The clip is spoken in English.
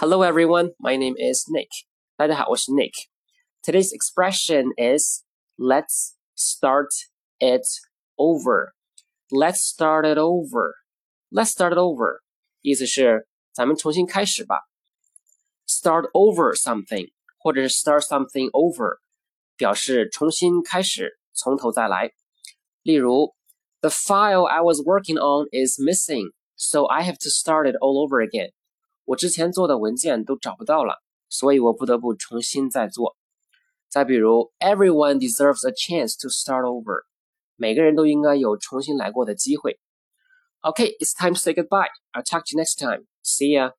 Hello everyone, my name is Nick. 大家好，我是 Nick. Today's expression is let's start it over. Let's start it over. Let's start it over. 意思是咱们重新开始吧。Start over something 或者是 start something over 表示重新开始，从头再来。例如，The file I was working on is missing, so I have to start it all over again. 我之前做的文件都找不到了，所以我不得不重新再做。再比如，Everyone deserves a chance to start over，每个人都应该有重新来过的机会。Okay, it's time to say goodbye. I'll talk to you next time. See ya.